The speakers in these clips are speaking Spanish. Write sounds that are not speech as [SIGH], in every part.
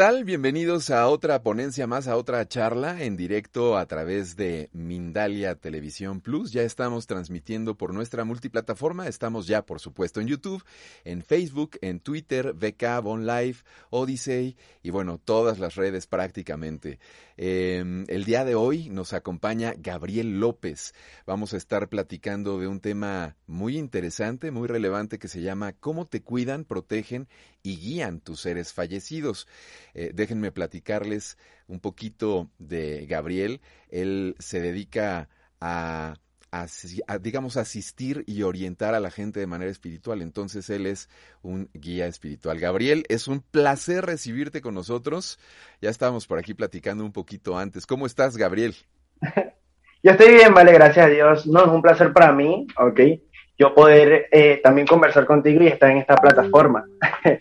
¿Qué tal? Bienvenidos a otra ponencia más, a otra charla en directo a través de Mindalia Televisión Plus. Ya estamos transmitiendo por nuestra multiplataforma. Estamos ya, por supuesto, en YouTube, en Facebook, en Twitter, VK, Bon Live, Odyssey y bueno, todas las redes prácticamente. Eh, el día de hoy nos acompaña Gabriel López. Vamos a estar platicando de un tema muy interesante, muy relevante que se llama ¿Cómo te cuidan, protegen y guían tus seres fallecidos? Eh, déjenme platicarles un poquito de Gabriel. Él se dedica a, digamos, asistir y orientar a la gente de manera espiritual. Entonces, él es un guía espiritual. Gabriel, es un placer recibirte con nosotros. Ya estábamos por aquí platicando un poquito antes. ¿Cómo estás, Gabriel? [LAUGHS] Yo estoy bien, vale, gracias a Dios. No, es un placer para mí, ¿ok? Yo poder eh, también conversar contigo y estar en esta plataforma. [LAUGHS]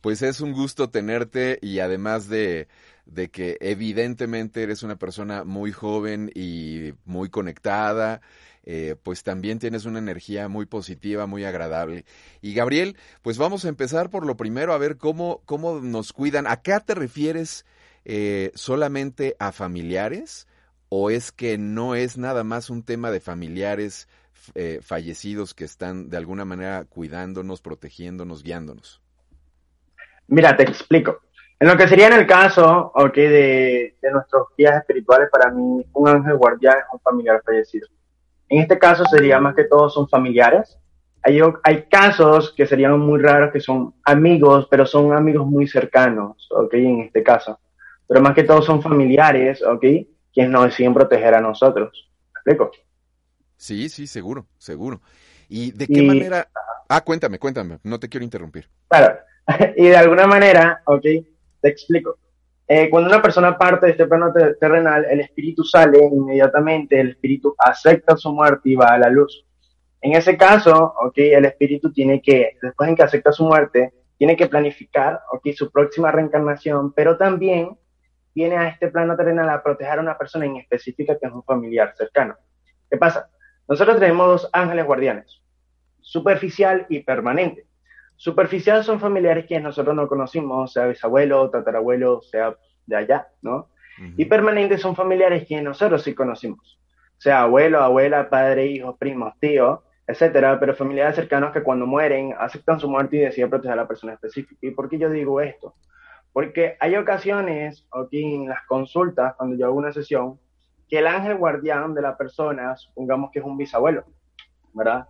Pues es un gusto tenerte y además de, de que evidentemente eres una persona muy joven y muy conectada, eh, pues también tienes una energía muy positiva, muy agradable. Y Gabriel, pues vamos a empezar por lo primero a ver cómo, cómo nos cuidan. ¿Acá te refieres eh, solamente a familiares o es que no es nada más un tema de familiares eh, fallecidos que están de alguna manera cuidándonos, protegiéndonos, guiándonos? Mira, te explico. En lo que sería en el caso, ok, de, de nuestros guías espirituales, para mí un ángel guardián es un familiar fallecido. En este caso sería más que todo son familiares. Hay, hay casos que serían muy raros que son amigos, pero son amigos muy cercanos, ok, en este caso. Pero más que todo son familiares, ok, quienes nos deciden proteger a nosotros. ¿Me explico? Sí, sí, seguro, seguro. ¿Y de qué manera? Ah, cuéntame, cuéntame, no te quiero interrumpir. Claro, [LAUGHS] y de alguna manera, ok, te explico. Eh, cuando una persona parte de este plano terrenal, el espíritu sale inmediatamente, el espíritu acepta su muerte y va a la luz. En ese caso, ok, el espíritu tiene que, después en que acepta su muerte, tiene que planificar, ok, su próxima reencarnación, pero también viene a este plano terrenal a proteger a una persona en específica que es un familiar cercano. ¿Qué pasa? Nosotros tenemos dos ángeles guardianes, superficial y permanente. Superficial son familiares que nosotros no conocimos, sea bisabuelo, tatarabuelo, sea de allá, ¿no? Y permanentes son familiares que nosotros sí conocimos, sea abuelo, abuela, padre, hijo, primos, tío, etcétera, pero familiares cercanos que cuando mueren aceptan su muerte y deciden proteger a la persona específica. ¿Y por qué yo digo esto? Porque hay ocasiones, aquí en las consultas, cuando yo hago una sesión, que el ángel guardián de la persona, supongamos que es un bisabuelo, ¿verdad?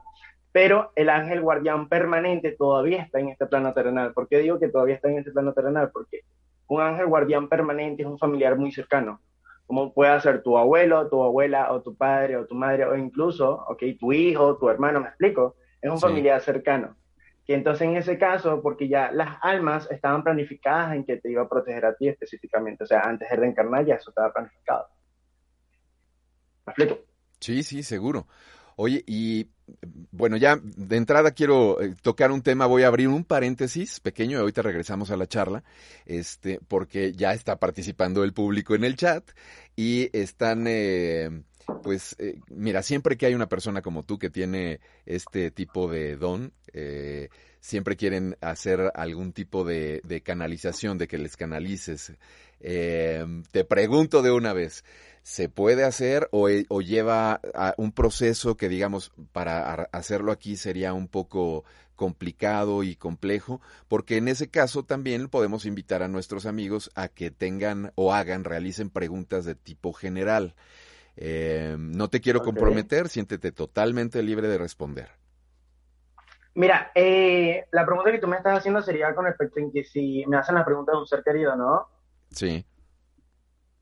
Pero el ángel guardián permanente todavía está en este plano terrenal. ¿Por qué digo que todavía está en este plano terrenal? Porque un ángel guardián permanente es un familiar muy cercano, como puede ser tu abuelo, tu abuela, o tu padre, o tu madre, o incluso, ok, tu hijo, tu hermano, me explico, es un familiar cercano. Y entonces en ese caso, porque ya las almas estaban planificadas en que te iba a proteger a ti específicamente, o sea, antes de reencarnar ya eso estaba planificado. ¿Me explico? Sí, sí, seguro. Oye, y bueno, ya de entrada quiero eh, tocar un tema, voy a abrir un paréntesis pequeño y ahorita regresamos a la charla, este, porque ya está participando el público en el chat y están, eh, pues, eh, mira, siempre que hay una persona como tú que tiene este tipo de don, siempre quieren hacer algún tipo de, de canalización, de que les canalices. te pregunto de una vez, se puede hacer o, e, lleva a un proceso que, digamos, para hacerlo aquí sería un poco complicado y complejo, porque en ese caso también podemos invitar a nuestros amigos a que tengan o hagan, realicen preguntas de tipo general. Eh, no te quiero comprometer, siéntete totalmente libre de responder. Mira, eh, la pregunta que tú me estás haciendo sería con respecto en que si me hacen la pregunta de un ser querido, ¿no? Sí.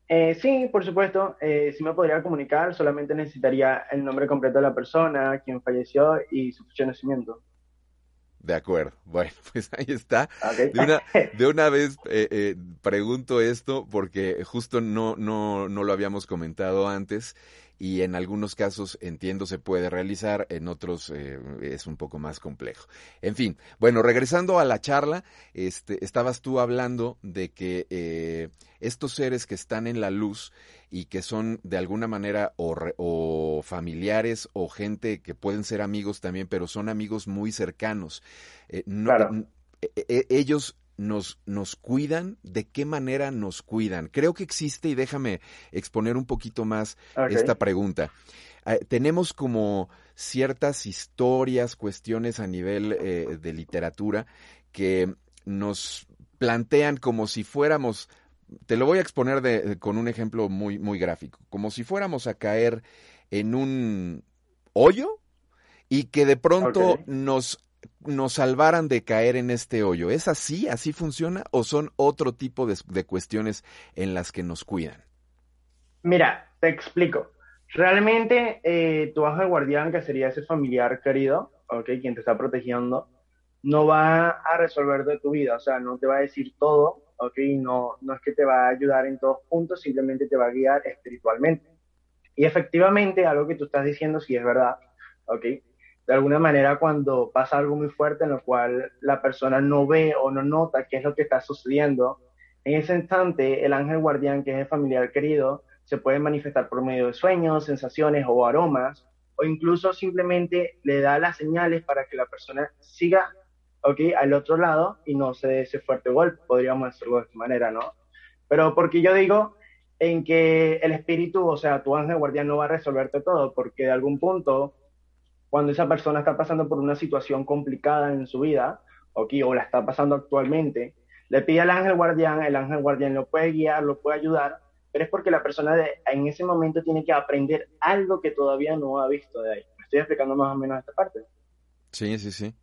Eh, sí, por supuesto. Eh, si me podría comunicar, solamente necesitaría el nombre completo de la persona, quien falleció y su fecha de nacimiento. De acuerdo. [LAUGHS] Bueno, pues ahí está. De, una, de, una, [LAUGHS] vez eh, eh, pregunto esto porque justo no, no, no lo habíamos comentado antes y en algunos casos entiendo se puede realizar, en otros eh, es un poco más complejo. En fin, bueno, regresando a la charla, este, estabas tú hablando de que eh, estos seres que están en la luz y que son de alguna manera o, o, familiares o gente que pueden ser amigos también, pero son amigos muy cercanos. Eh, no, claro. ellos nos, nos cuidan, de qué manera nos cuidan. Creo que existe, y déjame exponer un poquito más esta pregunta. Eh, tenemos como ciertas historias, cuestiones a nivel eh, de literatura que nos plantean como si fuéramos, te lo voy a exponer de, con un ejemplo muy, muy gráfico, como si fuéramos a caer en un hoyo y que de pronto nos nos salvaran de caer en este hoyo. ¿Es así? ¿Así funciona? ¿O son otro tipo de, cuestiones en las que nos cuidan? Mira, te explico. Realmente eh, tu ángel guardián, que sería ese familiar querido, okay, quien te está protegiendo, no va a resolver de tu vida, o sea, no te va a decir todo, ok, no, no es que te va a ayudar en todos puntos, simplemente te va a guiar espiritualmente. Y efectivamente, algo que tú estás diciendo sí es verdad, ok, de alguna manera cuando pasa algo muy fuerte en lo cual la persona no ve o no nota qué es lo que está sucediendo, en ese instante el ángel guardián, que es el familiar querido, se puede manifestar por medio de sueños, sensaciones o aromas, o incluso simplemente le da las señales para que la persona siga okay, al otro lado y no se dé ese fuerte golpe, podríamos decirlo de esta manera, ¿no? Pero porque yo digo en que el espíritu, o sea, tu ángel guardián no va a resolverte todo, porque de algún punto cuando esa persona está pasando por una situación complicada en su vida, okay, o la está pasando actualmente, le pide al ángel guardián, el ángel guardián lo puede guiar, lo puede ayudar, pero es porque la persona de, en ese momento tiene que aprender algo que todavía no ha visto de ahí. Me estoy explicando más o menos esta parte. Sí, sí, sí.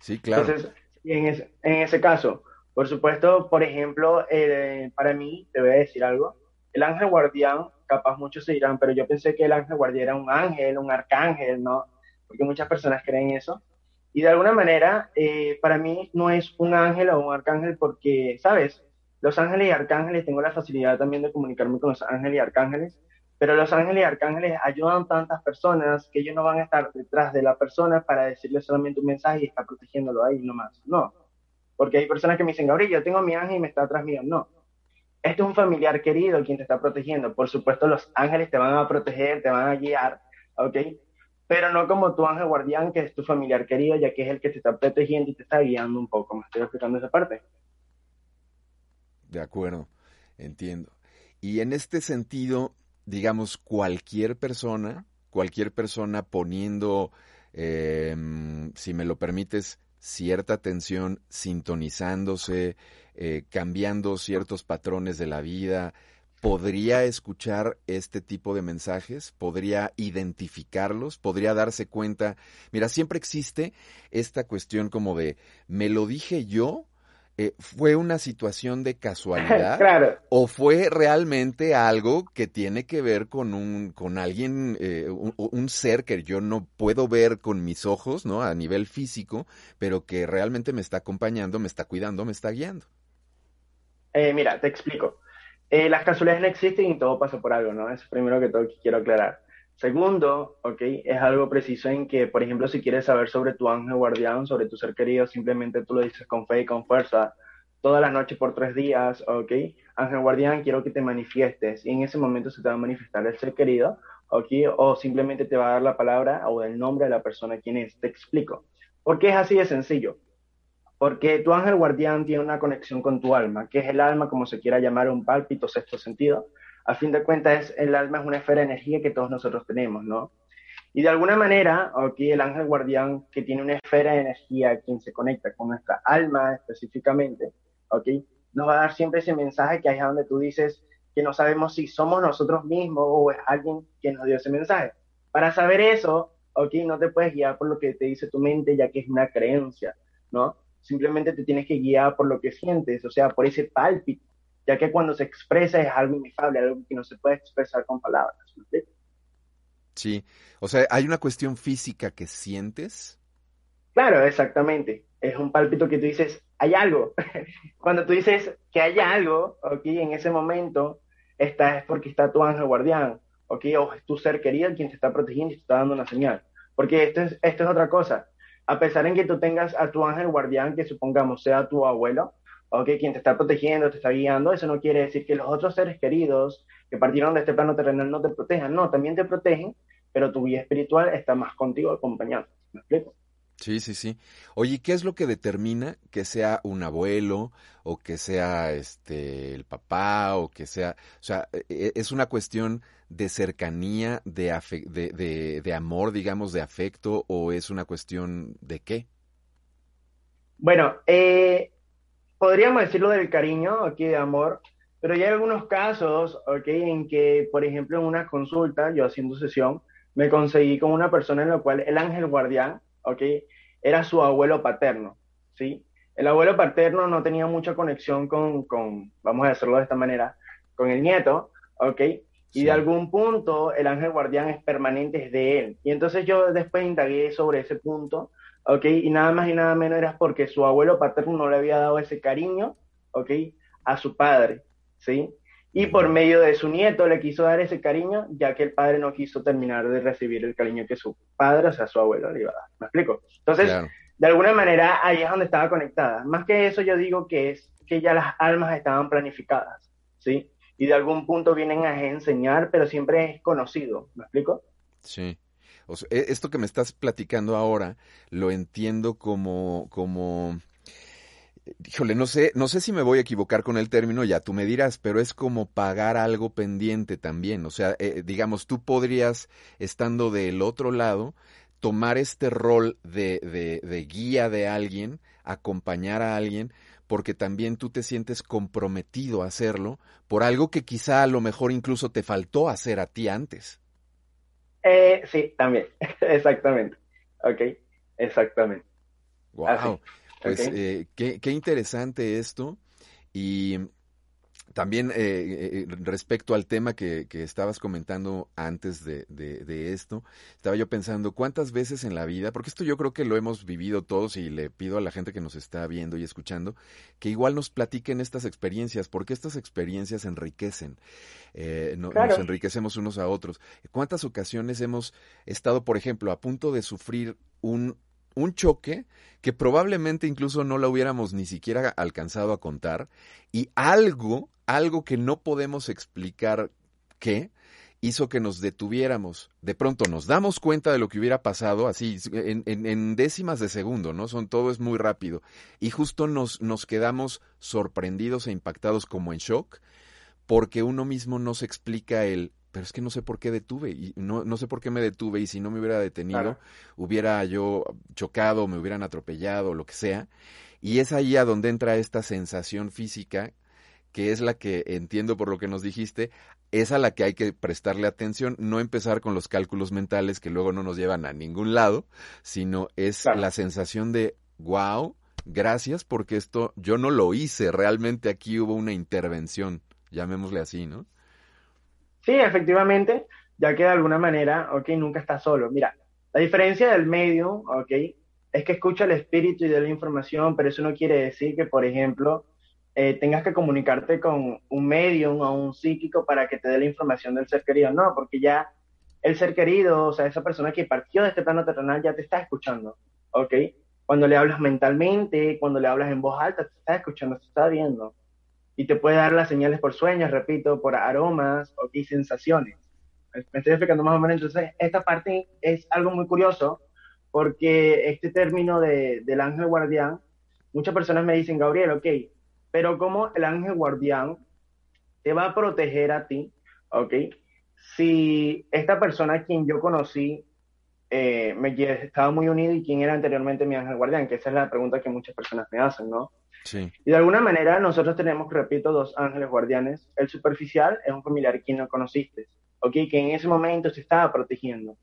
Sí, claro. Entonces, en ese, en ese caso, por supuesto, por ejemplo, eh, para mí, te voy a decir algo, el ángel guardián capaz muchos se dirán, pero yo pensé que el ángel guardián era un ángel, un arcángel, ¿no? Porque muchas personas creen eso. Y de alguna manera, eh, para mí no es un ángel o un arcángel porque, ¿sabes? Los ángeles y arcángeles, tengo la facilidad también de comunicarme con los ángeles y arcángeles, pero los ángeles y arcángeles ayudan tantas personas que ellos no van a estar detrás de la persona para decirle solamente un mensaje y estar protegiéndolo ahí nomás. No. Porque hay personas que me dicen, Gabriel, yo tengo mi ángel y me está atrás mío. No este es un familiar querido quien te está protegiendo. Por supuesto, los ángeles te van a proteger, te van a guiar, ¿ok? Pero no como tu ángel guardián, que es tu familiar querido, ya que es el que te está protegiendo y te está guiando un poco. ¿Me estoy explicando esa parte? De acuerdo, entiendo. Y en este sentido, digamos, cualquier persona, cualquier persona poniendo, em, si me lo permites, cierta atención, sintonizándose, eh, cambiando ciertos patrones de la vida, podría escuchar este tipo de mensajes, podría identificarlos, podría darse cuenta. Mira, siempre existe esta cuestión como de, ¿me lo dije yo? Eh, ¿Fue una situación de casualidad? [LAUGHS] ¿O fue realmente algo que tiene que ver con un, con alguien, eh, un, ser que yo no puedo ver con mis ojos, ¿no? A nivel físico, pero que realmente me está acompañando, me está cuidando, me está guiando. Eh, mira, te explico. Eh, las casualidades no existen y todo pasa por algo, ¿no? Es primero que todo que quiero aclarar. Segundo, ok, es algo preciso en que, por ejemplo, si quieres saber sobre tu ángel guardián, sobre tu ser querido, simplemente tú lo dices con fe y con fuerza, todas las noches por tres días, ok, ángel guardián, quiero que te manifiestes, y en ese momento se te va a manifestar el ser querido, ok, o simplemente te va a dar la palabra o el nombre de la persona quien es. Te explico. Porque es así de sencillo. Porque tu ángel guardián tiene una conexión con tu alma, que es el alma, como se quiera llamar, un pálpito, sexto sentido. A fin de cuentas, el alma es una esfera de energía que todos nosotros tenemos, ¿no? Y de alguna manera, aquí el ángel guardián, que tiene una esfera de energía, quien se conecta con nuestra alma específicamente, ¿ok? Nos va a dar siempre ese mensaje que es donde tú dices que no sabemos si somos nosotros mismos o es alguien que nos dio ese mensaje. Para saber eso, ¿ok? No te puedes guiar por lo que te dice tu mente, ya que es una creencia, ¿no? simplemente te tienes que guiar por lo que sientes, o sea, por ese pálpito, ya que cuando se expresa es algo inefable, algo que no se puede expresar con palabras. Sí, o sea, ¿hay una cuestión física que sientes? Claro, exactamente. Es un pálpito que tú dices, hay algo. [LAUGHS] Cuando tú dices que hay algo, ok, en ese momento, está, es porque está tu ángel guardián, ok, o es tu ser querido quien te está protegiendo y te está dando una señal. Porque esto es, esto es otra cosa a pesar en que tú tengas a tu ángel guardián, que supongamos sea tu abuelo, o que quien te está protegiendo, te está guiando, eso no quiere decir que los otros seres queridos que partieron de este plano terrenal no te protejan, no, también te protegen, pero tu guía espiritual está más contigo acompañando. ¿Me explico? Sí, sí, sí. Oye, ¿qué es lo que determina que sea un abuelo o que sea este el papá o que sea, o sea, e, e, es una cuestión de cercanía, de, de, de, amor, digamos, de afecto o es una cuestión de qué? Bueno, eh, podríamos decirlo del cariño, aquí de amor, pero hay algunos casos, ok, en que, por ejemplo, en una consulta, yo haciendo sesión, me conseguí con una persona en la cual el ángel guardián ¿ok? Era su abuelo paterno, ¿sí? El abuelo paterno no tenía mucha conexión con, con vamos a decirlo de esta manera, con el nieto, ¿ok? Y de algún punto el ángel guardián es permanente es de él. Y entonces yo después indagué sobre ese punto, ¿ok? Y nada más y nada menos era porque su abuelo paterno no le había dado ese cariño, ¿ok? A su padre, ¿sí? y por medio de su nieto le quiso dar ese cariño, ya que el padre no quiso terminar de recibir el cariño que su padre, o sea, su abuelo le iba a dar. ¿Me explico? Entonces, de alguna manera, ahí es donde estaba conectada. Más que eso, yo digo que es que ya las almas estaban planificadas, ¿sí? Y de algún punto vienen a enseñar, pero siempre es conocido. ¿Me explico? Sí. E, esto que me estás platicando ahora, lo entiendo como, como híjole, no sé, no sé si me voy a equivocar con el término, ya tú me dirás, pero es como pagar algo pendiente también. O sea, eh, digamos, tú podrías, estando del otro lado, tomar este rol de, de, de guía de alguien, acompañar a alguien, porque también tú te sientes comprometido a hacerlo por algo que quizá a lo mejor incluso te faltó hacer a ti antes. Eh, sí, también, [LAUGHS] exactamente. Ok, exactamente. Wow. Pues eh, qué, qué, interesante esto. Y también eh, eh, respecto al tema que, que estabas comentando antes de, de, esto, estaba yo pensando cuántas veces en la vida, porque esto yo creo que lo hemos vivido todos y le pido a la gente que nos está viendo y escuchando, que igual nos platiquen estas experiencias, porque estas experiencias enriquecen, nos enriquecemos unos a otros. ¿Cuántas ocasiones hemos estado, por ejemplo, a punto de sufrir un un choque que probablemente incluso no lo hubiéramos ni siquiera alcanzado a contar y algo, algo que no podemos explicar qué, hizo que nos detuviéramos. De pronto nos damos cuenta de lo que hubiera pasado, así, en, décimas de segundo, ¿no? Son, todo es muy rápido. Y justo nos, nos quedamos sorprendidos e impactados como en shock, porque uno mismo no se explica el pero es que no sé por qué detuve y no, no sé por qué me detuve y si no me hubiera detenido hubiera yo chocado, me hubieran atropellado, lo que sea. Y es ahí a donde entra esta sensación física que es la que entiendo por lo que nos dijiste, es a la que hay que prestarle atención, no empezar con los cálculos mentales que luego no nos llevan a ningún lado, sino es la sensación de wow, gracias porque esto yo no lo hice, realmente aquí hubo una intervención, llamémosle así, ¿no? Sí, efectivamente, ya que de alguna manera, ok, nunca está solo. Mira, la diferencia del medio, ok, es que escucha el espíritu y da la información, pero eso no quiere decir que, por ejemplo, eh, tengas que comunicarte con un medium o un psíquico para que te dé la información del ser querido. No, porque ya el ser querido, o sea, esa persona que partió de este plano terrenal ya te está escuchando, ¿ok? Cuando le hablas mentalmente, cuando le hablas en voz alta, te está escuchando, te está viendo y te puede dar las señales por sueños, repito, por aromas o sensaciones. Me estoy explicando más o menos. Entonces, esta parte es algo muy curioso porque este término de, del ángel guardián, muchas personas me dicen, Gabriel, ok, pero ¿cómo el ángel guardián te va a proteger a ti, ok? Si esta persona a quien yo conocí eh, me estaba muy unido y quién era anteriormente mi ángel guardián, que esa es la pregunta que muchas personas me hacen, ¿no? Y de alguna manera nosotros tenemos, repito, dos ángeles guardianes. El superficial es un familiar quien no conociste, ¿ok? Que en ese momento se estaba protegiendo.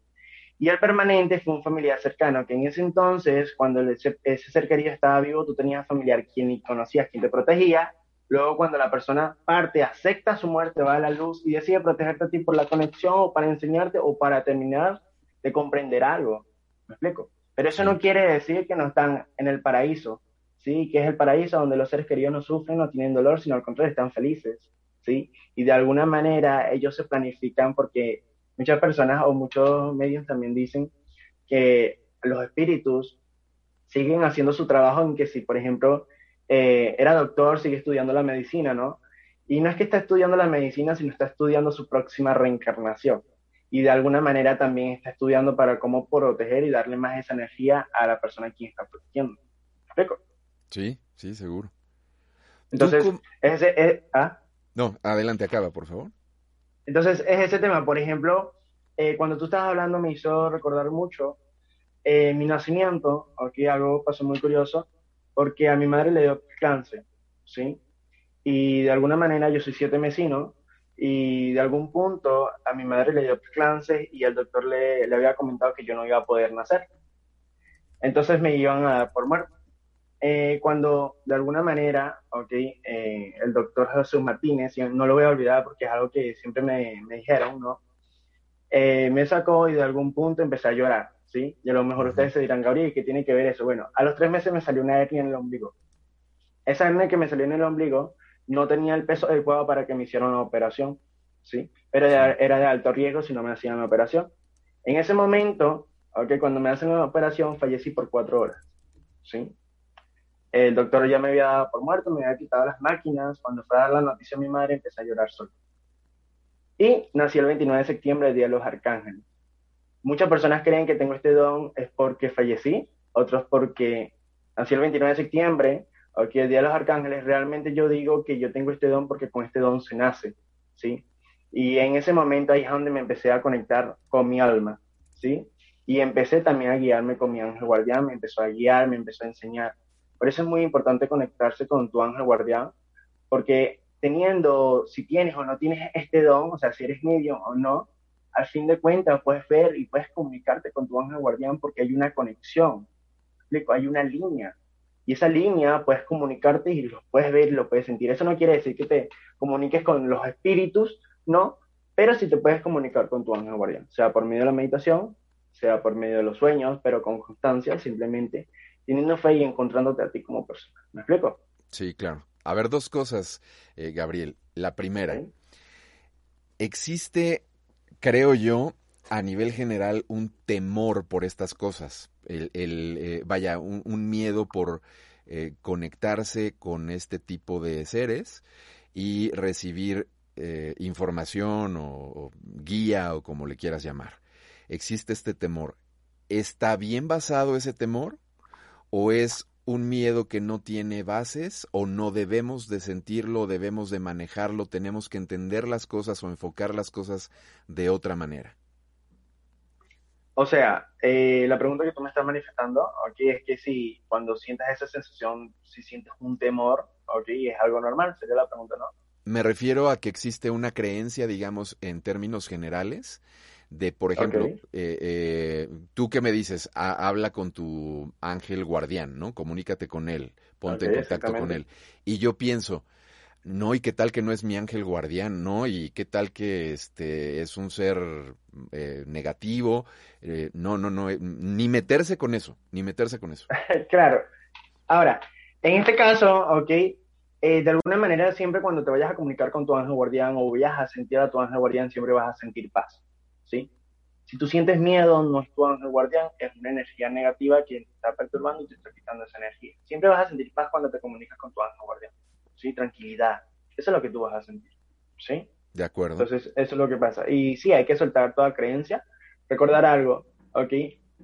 Y el permanente fue un familiar cercano, que en ese entonces, cuando ese, ser querido estaba vivo, tú tenías familiar quien conocías, quien te protegía. Luego, cuando la persona parte, acepta su muerte, va a la luz y decide protegerte a ti por la conexión o para enseñarte o para terminar de comprender algo. ¿Me explico? Pero eso no quiere decir que no están en el paraíso. ¿sí? Que es el paraíso donde los seres queridos no sufren, no tienen dolor, sino al contrario, están felices, ¿sí? Y de alguna manera ellos se planifican porque muchas personas o muchos medios también dicen que los espíritus siguen haciendo su trabajo en que si, por ejemplo, eh, era doctor, sigue estudiando la medicina, ¿no? Y no es que está estudiando la medicina, sino está estudiando su próxima reencarnación. y de alguna manera también está estudiando para cómo proteger y darle más esa energía a la persona a quien está protegiendo. ¿Me explico? Sí, sí, seguro. Entonces, ese es... ¿ah? No, adelante, acaba, por favor. Entonces, es ese tema. Por ejemplo, eh, cuando tú estabas hablando me hizo recordar mucho eh, mi nacimiento, aquí algo pasó muy curioso, porque a mi madre le dio cáncer, ¿sí? Y de alguna manera yo soy siete mesino y de algún punto a mi madre le dio cáncer y el doctor le, le, había comentado que yo no iba a poder nacer. Entonces me iban a dar por muerto. Eh, cuando de alguna manera, ok, eh, el doctor Jesús Martínez, no lo voy a olvidar porque es algo que siempre me, me dijeron, ¿no? Eh, me sacó y de algún punto empecé a llorar, ¿sí? Y a lo mejor ustedes se dirán, Gabriel, ¿qué tiene que ver eso? Bueno, a los tres meses me salió una hernia en el ombligo. Esa hernia que me salió en el ombligo no tenía el peso adecuado para que me hicieran una operación, ¿sí? Pero era, era de alto riesgo si no me hacían la operación. En ese momento, ok, cuando me hacen la operación, fallecí por cuatro horas, ¿sí? El doctor ya me había dado por muerto, me había quitado las máquinas. Cuando fue a dar la noticia a mi madre, empecé a llorar solo. Y nací el 29 de septiembre, el Día de los Arcángeles. Muchas personas creen que tengo este don es porque fallecí, otros porque nací el 29 de septiembre, o que el Día de los Arcángeles. Realmente yo digo que yo tengo este don porque con este don se nace, ¿sí? Y en ese momento ahí es donde me empecé a conectar con mi alma, ¿sí? Y empecé también a guiarme con mi ángel guardián, me empezó a guiar, me empezó a enseñar. Por eso es muy importante conectarse con tu ángel guardián, porque teniendo, si tienes o no tienes este don, o sea, si eres medio o no, al fin de cuentas puedes ver y puedes comunicarte con tu ángel guardián porque hay una conexión, hay una línea. Y esa línea puedes comunicarte y lo puedes ver lo puedes sentir. Eso no quiere decir que te comuniques con los espíritus, no, pero sí te puedes comunicar con tu ángel guardián, sea por medio de la meditación, sea por medio de los sueños, pero con constancia, simplemente teniendo fe y encontrándote a ti como persona. ¿Me explico? Sí, claro. A ver, dos cosas, eh, Gabriel. La primera, existe, creo yo, a nivel general, un temor por estas cosas. El, eh, vaya, un, miedo por eh, conectarse con este tipo de seres y recibir información o guía o como le quieras llamar. Existe este temor. ¿Está bien basado ese temor? O es un miedo que no tiene bases o no debemos de sentirlo, debemos de manejarlo, tenemos que entender las cosas o enfocar las cosas de otra manera? O sea, eh, la pregunta que tú me estás manifestando aquí es que si cuando sientas esa sensación, si sientes un temor, ok, es algo normal, sería la pregunta, ¿no? Me refiero a que existe una creencia, digamos, en términos generales, de, por ejemplo, eh, eh, tú que me dices, habla con tu ángel guardián, ¿no? Comunícate con él, ponte en contacto con él. Y yo pienso, no, y qué tal que no es mi ángel guardián, ¿no? Y qué tal que este es un ser eh, negativo. no, no, no, ni meterse con eso, ni meterse con eso. [LAUGHS] claro. Ahora, en este caso, ok, de alguna manera siempre cuando te vayas a comunicar con tu ángel guardián o vayas a sentir a tu ángel guardián, siempre vas a sentir paz. ¿Sí? Si tú sientes miedo, no es tu ángel guardián, es una energía negativa que te está perturbando y te está quitando esa energía. Siempre vas a sentir paz cuando te comunicas con tu ángel guardián, ¿sí? Tranquilidad. Eso es lo que tú vas a sentir, ¿sí? De acuerdo. Entonces, eso es lo que pasa. Y sí, hay que soltar toda creencia, recordar algo, ¿ok?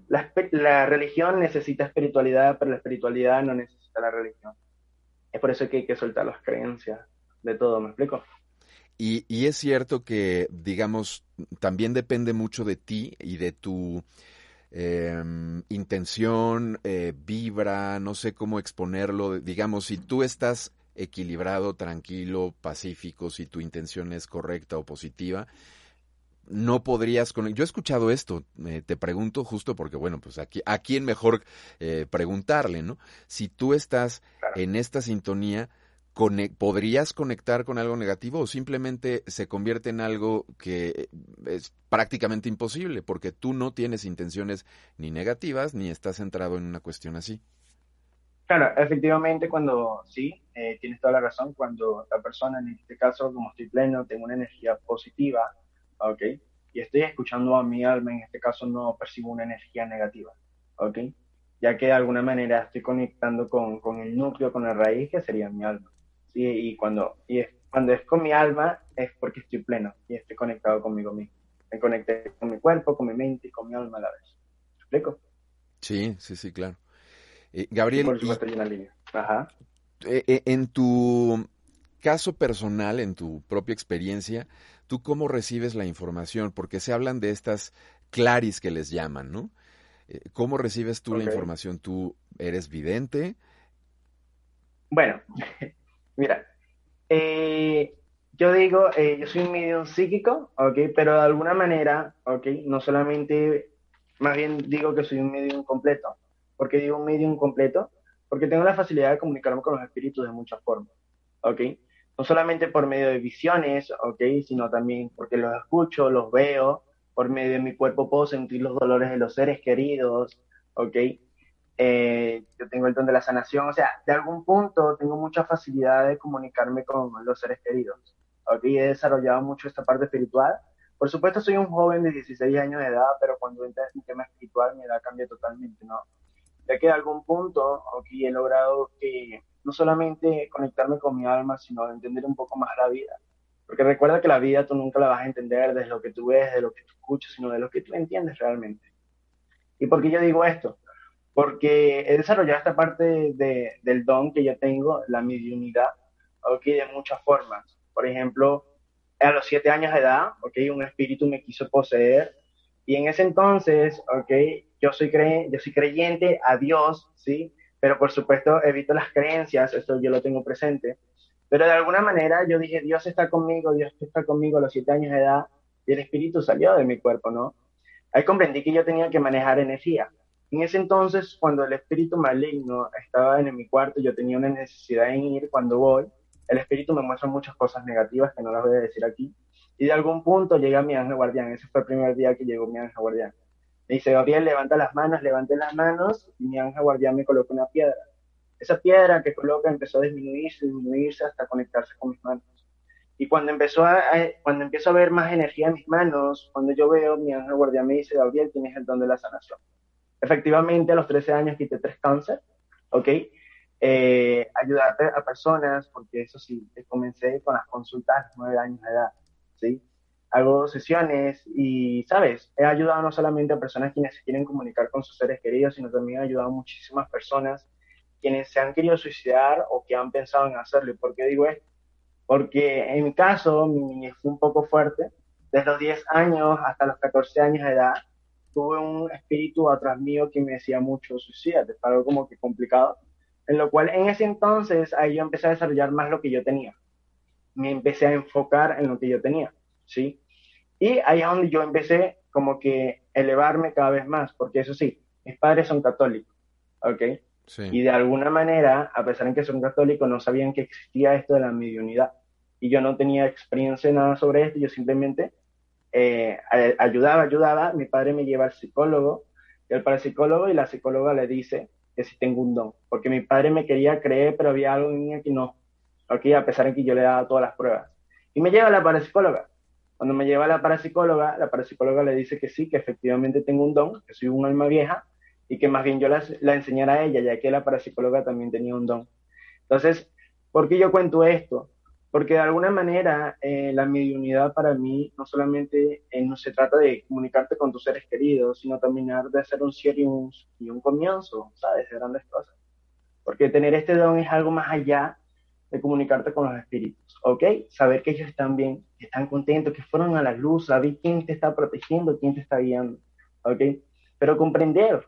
La, la religión necesita espiritualidad, pero la espiritualidad no necesita la religión. Es por eso que hay que soltar las creencias de todo, ¿me explico? Y, es cierto que, digamos, también depende mucho de ti y de tu em, intención, eh, vibra, no sé cómo exponerlo. Digamos, si tú estás equilibrado, tranquilo, pacífico, si tu intención es correcta o positiva, no podrías con yo he escuchado esto eh, te pregunto justo porque bueno pues aquí a quién mejor eh, preguntarle no si tú estás en esta sintonía ¿podrías conectar con algo negativo o simplemente se convierte en algo que es prácticamente imposible porque tú no tienes intenciones ni negativas ni estás centrado en una cuestión así? Claro, efectivamente cuando sí, eh, tienes toda la razón, cuando la persona, en este caso como estoy pleno, tengo una energía positiva, ¿ok? Y estoy escuchando a mi alma, en este caso no percibo una energía negativa, ¿ok? Ya que de alguna manera estoy conectando con, con el núcleo, con la raíz que sería mi alma y cuando, y es, cuando es con mi alma es porque estoy pleno y estoy conectado conmigo mismo. me conecté con mi cuerpo, con mi mente y con mi alma a la vez. ¿Me explico? Sí, sí, sí, claro. Eh, Gabriel. por supuesto, una línea. Ajá. Eh, eh, en tu caso personal, en tu propia experiencia, ¿tú cómo recibes la información? Porque se hablan de estas claris que les llaman, ¿no? ¿Cómo recibes tú la información? ¿Tú eres vidente? Bueno, [LAUGHS] mira, yo digo, yo soy un medium psíquico, ¿ok? Pero de alguna manera, ¿ok? No solamente, más bien digo que soy un medium completo. ¿Por qué digo un medium completo? Porque tengo la facilidad de comunicarme con los espíritus de muchas formas, ¿ok? No solamente por medio de visiones, ¿ok? Sino también porque los escucho, los veo, por medio de mi cuerpo puedo sentir los dolores de los seres queridos, ¿ok? Eh, yo tengo el don de la sanación, o sea, de algún punto tengo mucha facilidad de comunicarme con los seres queridos, ¿ok? He desarrollado mucho esta parte espiritual. Por supuesto, soy un joven de 16 años de edad, pero cuando entra en tema espiritual mi edad cambia totalmente, ¿no? ya que de algún punto aquí he logrado que no solamente conectarme con mi alma, sino entender un poco más la vida. Porque recuerda que la vida tú nunca la vas a entender desde lo que tú ves, de lo que tú escuchas, sino de lo que tú entiendes realmente. ¿Y por qué yo digo esto? Porque he desarrollado esta parte de, del don que yo tengo, la mediunidad, ¿ok? De muchas formas. Por ejemplo, a los siete años de edad, ¿ok? Un espíritu me quiso poseer. Y en ese entonces, ¿ok? yo soy, cre yo soy creyente a Dios, ¿sí? Pero por supuesto evito las creencias, esto yo lo tengo presente. Pero de alguna manera yo dije, Dios está conmigo, Dios está conmigo a los siete años de edad y el espíritu salió de mi cuerpo, ¿no? Ahí comprendí que yo tenía que manejar energía. En ese entonces, cuando el espíritu maligno estaba en mi cuarto, yo tenía una necesidad en ir cuando voy. El espíritu me muestra muchas cosas negativas que no las voy a decir aquí. Y de algún punto llega mi ángel guardián. Ese fue el primer día que llegó mi ángel guardián. Me dice, Gabriel, levanta las manos, levanté las manos y mi ángel guardián me coloca una piedra. Esa piedra que coloca empezó a disminuirse, disminuirse hasta conectarse con mis manos. Y cuando empezó a, cuando empiezo a ver más energía en mis manos, cuando yo veo, mi ángel guardián me dice, Gabriel, tienes el don de la sanación. Efectivamente, a los 13 años quité tres cáncer, ¿ok? Eh, ayudarte a personas, porque eso sí, comencé con las consultas a los 9 años de edad, ¿sí? hago sesiones y, ¿sabes? He ayudado no solamente a personas quienes se quieren comunicar con sus seres queridos, sino también he ayudado a muchísimas personas quienes se han querido suicidar o que han pensado en hacerlo. ¿Y por qué digo esto? Porque en mi caso, mi niñez fue un poco fuerte. Desde los 10 años hasta los 14 años de edad, tuve un espíritu atrás mío que me decía mucho suicídate, algo como que complicado. En lo cual, en ese entonces, ahí yo empecé a desarrollar más lo que yo tenía. Me empecé a enfocar en lo que yo tenía, ¿sí? Y ahí es donde yo empecé como que elevarme cada vez más, porque eso sí, mis padres son católicos, ¿ok? Y de alguna manera, a pesar de que son católicos, no sabían que existía esto de la mediunidad. Y yo no tenía experiencia en nada sobre esto, yo simplemente eh, ayudaba, ayudaba. Mi padre me lleva al psicólogo, el parapsicólogo, y la psicóloga le dice que si tengo un don. Porque mi padre me quería creer, pero había algo en mí que no. ¿ok? A pesar de que yo le daba todas las pruebas. Y me lleva a la parapsicóloga. Cuando me lleva a la parapsicóloga, la parapsicóloga le dice que sí, que efectivamente tengo un don, que soy un alma vieja y que más bien yo la, la enseñara a ella, ya que la parapsicóloga también tenía un don. Entonces, ¿por qué yo cuento esto? Porque de alguna manera eh, la mediunidad para mí no solamente eh, no se trata de comunicarte con tus seres queridos, sino también de hacer un cierre y un, comienzo, ¿sabes? De grandes cosas. Porque tener este don es algo más allá de comunicarte con los espíritus, ¿ok? Saber que ellos están bien, que están contentos, que fueron a la luz, saber quién te está protegiendo, quién te está guiando, ¿ok? Pero comprender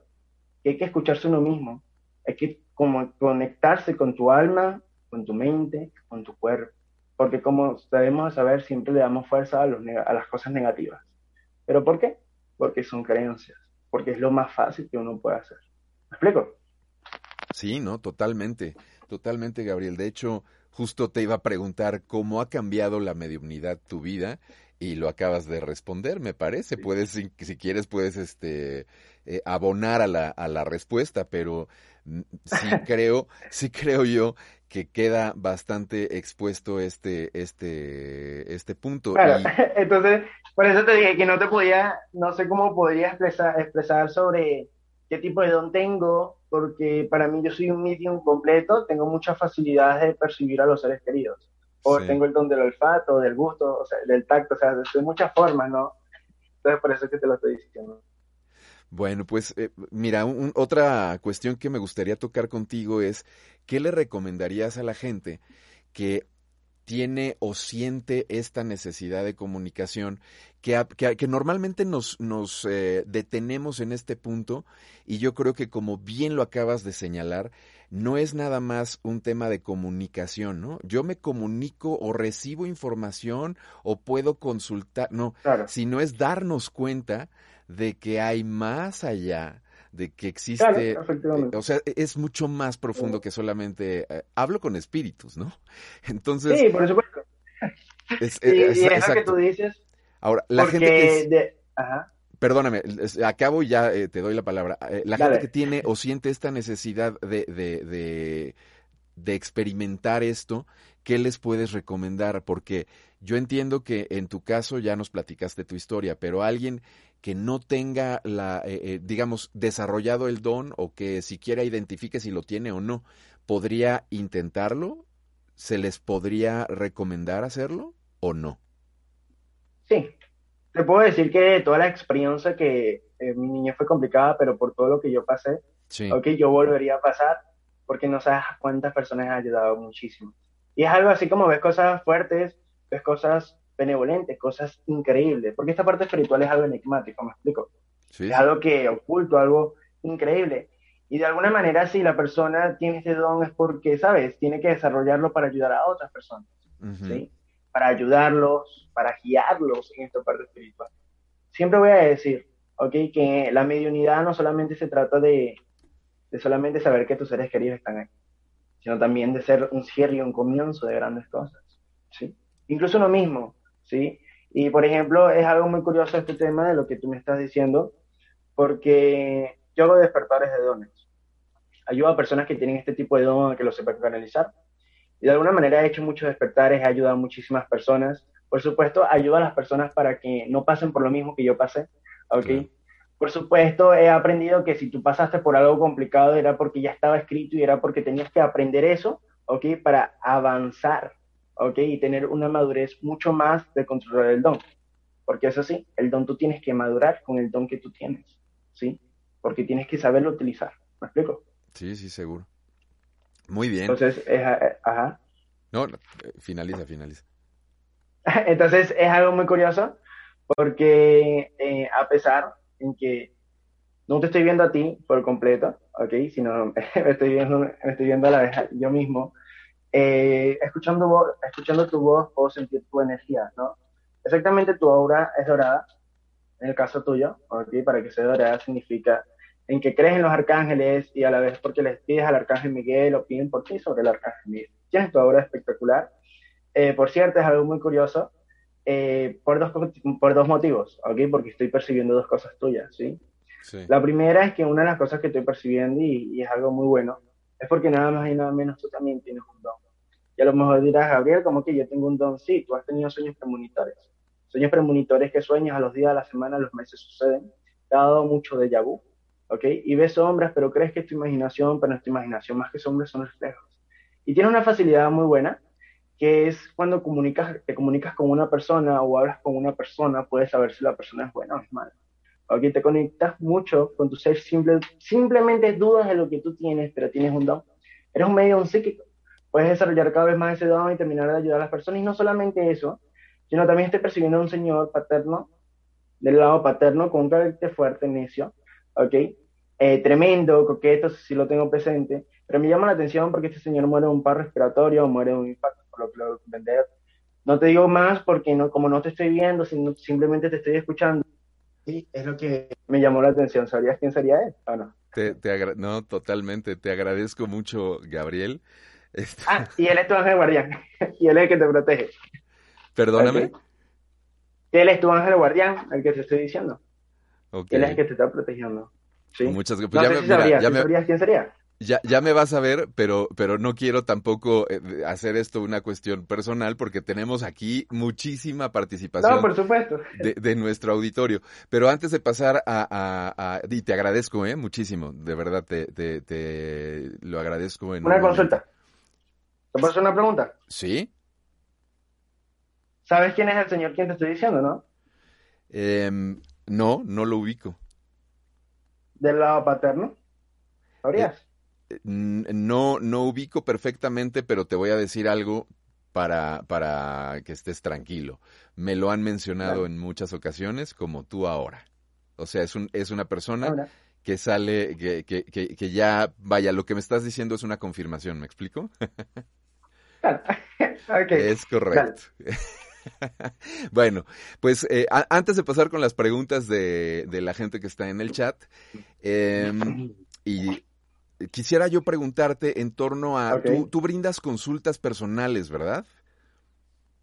que hay que escucharse uno mismo, hay que como conectarse con tu alma, con tu mente, con tu cuerpo, porque como debemos saber, siempre le damos fuerza a, los a las cosas negativas. ¿Pero por qué? Porque son creencias, porque es lo más fácil que uno puede hacer. ¿Me explico? Sí, no, totalmente. Totalmente, Gabriel. De hecho, justo te iba a preguntar cómo ha cambiado la mediunidad tu vida y lo acabas de responder, me parece. Puedes, si, quieres, puedes este, eh, abonar a la, a la respuesta, pero mm, sí [LAUGHS] creo, sí creo yo que queda bastante expuesto este, este, este punto. Claro, [LAUGHS] entonces, por eso te dije que no te podía, no sé cómo podría expresar, expresar sobre qué tipo de don tengo, porque para mí yo soy un medium completo, tengo muchas facilidades de percibir a los seres queridos. O tengo el don del olfato, del gusto, o sea, del tacto, o sea, de muchas formas, ¿no? Entonces, por eso es que te lo estoy diciendo. Bueno, pues eh, mira, otra cuestión que me gustaría tocar contigo es, ¿qué le recomendarías a la gente que tiene o siente esta necesidad de comunicación que, que, normalmente nos, nos eh, detenemos en este punto y yo creo que como bien lo acabas de señalar, no es nada más un tema de comunicación, ¿no? Yo me comunico o recibo información o puedo consultar, no, sino es darnos cuenta de que hay más allá de que existe, eh, o sea, es mucho más profundo que solamente eh, hablo con espíritus, ¿no? [LAUGHS] Entonces, sí, por supuesto. Es, y, eso que tú dices. Ahora, la gente que perdóname, acabo y ya eh, te doy la palabra. la gente que tiene o siente esta necesidad de, de, de, de experimentar esto, ¿qué les puedes recomendar? Porque yo entiendo que en tu caso ya nos platicaste tu historia, pero alguien que no tenga la, eh, eh, digamos, desarrollado el don o que siquiera identifique si lo tiene o no, ¿podría intentarlo? ¿Se les podría recomendar hacerlo o no? Sí, te puedo decir que toda la experiencia que eh, mi niña fue complicada, pero por todo lo que yo pasé, sí. ok, yo volvería a pasar porque no sabes cuántas personas han ayudado muchísimo. Y es algo así como ves cosas fuertes, ves cosas benevolentes, cosas increíbles, porque esta parte espiritual es algo enigmático, me explico. Es algo que oculto, algo increíble. Y de alguna manera, si la persona tiene ese don es porque, ¿sabes? Tiene que desarrollarlo para ayudar a otras personas, ¿sí? Para ayudarlos, para guiarlos en esta parte espiritual. Siempre voy a decir, ¿ok? Que la mediunidad no solamente se trata de, de solamente saber que tus seres queridos están ahí, sino también de ser un cierre y un comienzo de grandes cosas, ¿sí? Incluso uno mismo, ¿sí? Y por ejemplo, es algo muy curioso este tema de lo que tú me estás diciendo, porque yo hago despertares de dones. Ayudo a personas que tienen este tipo de don a que lo sepan canalizar. Y de alguna manera he hecho muchos despertares, he ayudado a muchísimas personas. Por supuesto, ayudo a las personas para que no pasen por lo mismo que yo pasé, ¿ok? Por supuesto, he aprendido que si tú pasaste por algo complicado era porque ya estaba escrito y era porque tenías que aprender eso, ¿ok? Para avanzar, ¿ok? Y tener una madurez mucho más de controlar el don. Porque eso sí, el don tú tienes que madurar con el don que tú tienes, ¿sí? Porque tienes que saberlo utilizar. ¿Me explico? Sí, sí, seguro. Muy bien. Entonces, es, eh, ajá. No, finaliza, finaliza. [LAUGHS] Entonces, es algo muy curioso porque eh, a pesar en que no te estoy viendo a ti por completo, ¿ok? Sino [LAUGHS] me estoy viendo, me estoy viendo a la vez yo mismo, eh, escuchando, escuchando tu voz puedo sentir tu energía, ¿no? Exactamente tu aura es dorada, en el caso tuyo, ¿ok? Para que sea dorada significa en que crees en los arcángeles y a la vez porque les pides al arcángel Miguel o piden por ti sobre el arcángel Miguel. Tienes tu aura espectacular. Eh, por cierto, es algo muy curioso, eh, por, dos, por dos motivos, ¿ok? Porque estoy percibiendo dos cosas tuyas, ¿sí? sí. La primera es que una de las cosas que estoy percibiendo, y, y, es algo muy bueno, es porque nada más y nada menos tú también tienes un don. Y a lo mejor dirás, Gabriel, como que yo tengo un don, sí, tú has tenido sueños premonitores. Sueños premonitores que sueñas a los días, a la semana, a los meses suceden. Te ha dado mucho de vu, ¿ok? Y ves sombras, pero crees que es tu imaginación, pero no es tu imaginación, más que sombras son reflejos. Y tiene una facilidad muy buena, que es cuando comunicas, te comunicas con una persona o hablas con una persona, puedes saber si la persona es buena o es mala. ¿ok? Te conectas mucho con tu ser, simple, simplemente dudas de lo que tú tienes, pero tienes un don. Eres un medio un psíquico puedes desarrollar cada vez más ese don y terminar de ayudar a las personas. Y no solamente eso, sino también estoy percibiendo a un señor paterno, del lado paterno, con un carácter fuerte, necio, ¿ok? Eh, tremendo, coqueto, si lo tengo presente, pero me llama la atención porque este señor muere de un paro respiratorio o muere de un impacto, por lo que lo comprender. No te digo más porque no, como no te estoy viendo, sino simplemente te estoy escuchando. Sí, es lo que me llamó la atención. ¿Sabrías quién sería él o no? Te, te no, totalmente. Te agradezco mucho, Gabriel. Este ah, y él es tu ángel guardián. [LAUGHS] y él es el que te protege. Perdóname. Él es tu ángel guardián, el que te estoy diciendo. Él es el que te está protegiendo. ¿Sí? Muchas gracias. no sé sabrías, ya me... quién sería? Ya, ya me vas a ver, pero, pero no quiero tampoco eh, hacer esto una cuestión personal porque tenemos aquí muchísima participación no, por supuesto. De, nuestro auditorio. Pero antes de pasar a, y te agradezco eh, muchísimo, de verdad te, te, te lo agradezco. Una consulta. ¿Te puedo hacer una pregunta? Sí. ¿Sabes quién es el señor quien te estoy diciendo, no? Em, No, no lo ubico. ¿Del lado paterno? ¿Sabrías? Eh, no, no ubico perfectamente, pero te voy a decir algo para, para que estés tranquilo. Me lo han mencionado en muchas ocasiones, como tú ahora. O sea, es, un, es una persona que sale, que, que, que, ya, vaya, lo que me estás diciendo es una confirmación, ¿me explico? [LAUGHS] [LAUGHS] Es correcto. [LAUGHS] [LAUGHS] bueno, pues eh, antes de pasar con las preguntas de, la gente que está en el chat, em, y quisiera yo preguntarte en torno a, tú, brindas consultas personales, ¿verdad?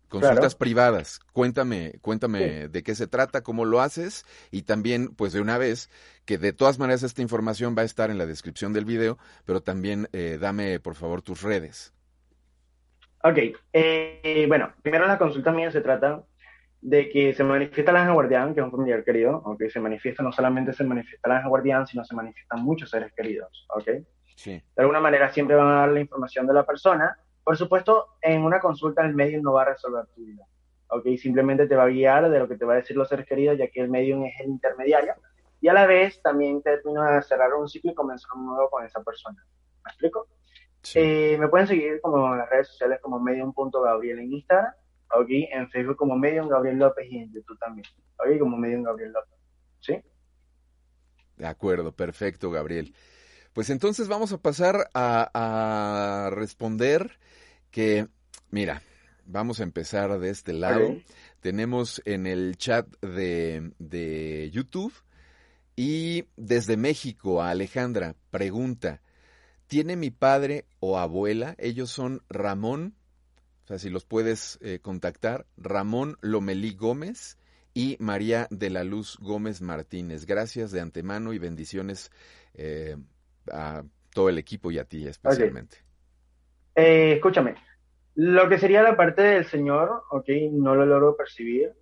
Consultas privadas. Cuéntame, cuéntame de qué se trata, cómo lo haces y también, pues de una vez, que de todas maneras esta información va a estar en la descripción del video, pero también eh, dame por favor tus redes. Ok, eh, bueno, primero la consulta mía se trata de que se manifiesta el ángel guardián, que es un familiar querido, ok, se manifiesta, no solamente se manifiesta el ángel guardián, sino se manifiestan muchos seres queridos, ok. Sí. De alguna manera siempre van a dar la información de la persona. Por supuesto, en una consulta el medium no va a resolver tu vida, ok, simplemente te va a guiar de lo que te va a decir los seres queridos, ya que el medium es el intermediario, y a la vez también termina de cerrar un ciclo y comenzar un nuevo con esa persona. ¿Me explico? Eh, me pueden seguir como en las redes sociales como medium.gabriel en Instagram, aquí en Facebook como Medium Gabriel López y en YouTube también, ok, como Medium Gabriel López, ¿sí? De acuerdo, perfecto, Gabriel. Pues entonces vamos a pasar a, responder que, mira, vamos a empezar de este lado. Tenemos en el chat de, de YouTube y desde México a Alejandra pregunta, tiene mi padre o abuela, ellos son Ramón, o sea, si los puedes eh, contactar, Ramón Lomelí Gómez y María de la Luz Gómez Martínez. Gracias de antemano y bendiciones eh, a todo el equipo y a ti especialmente. Eh, escúchame, lo que sería la parte del Señor, ok, no lo logro percibir.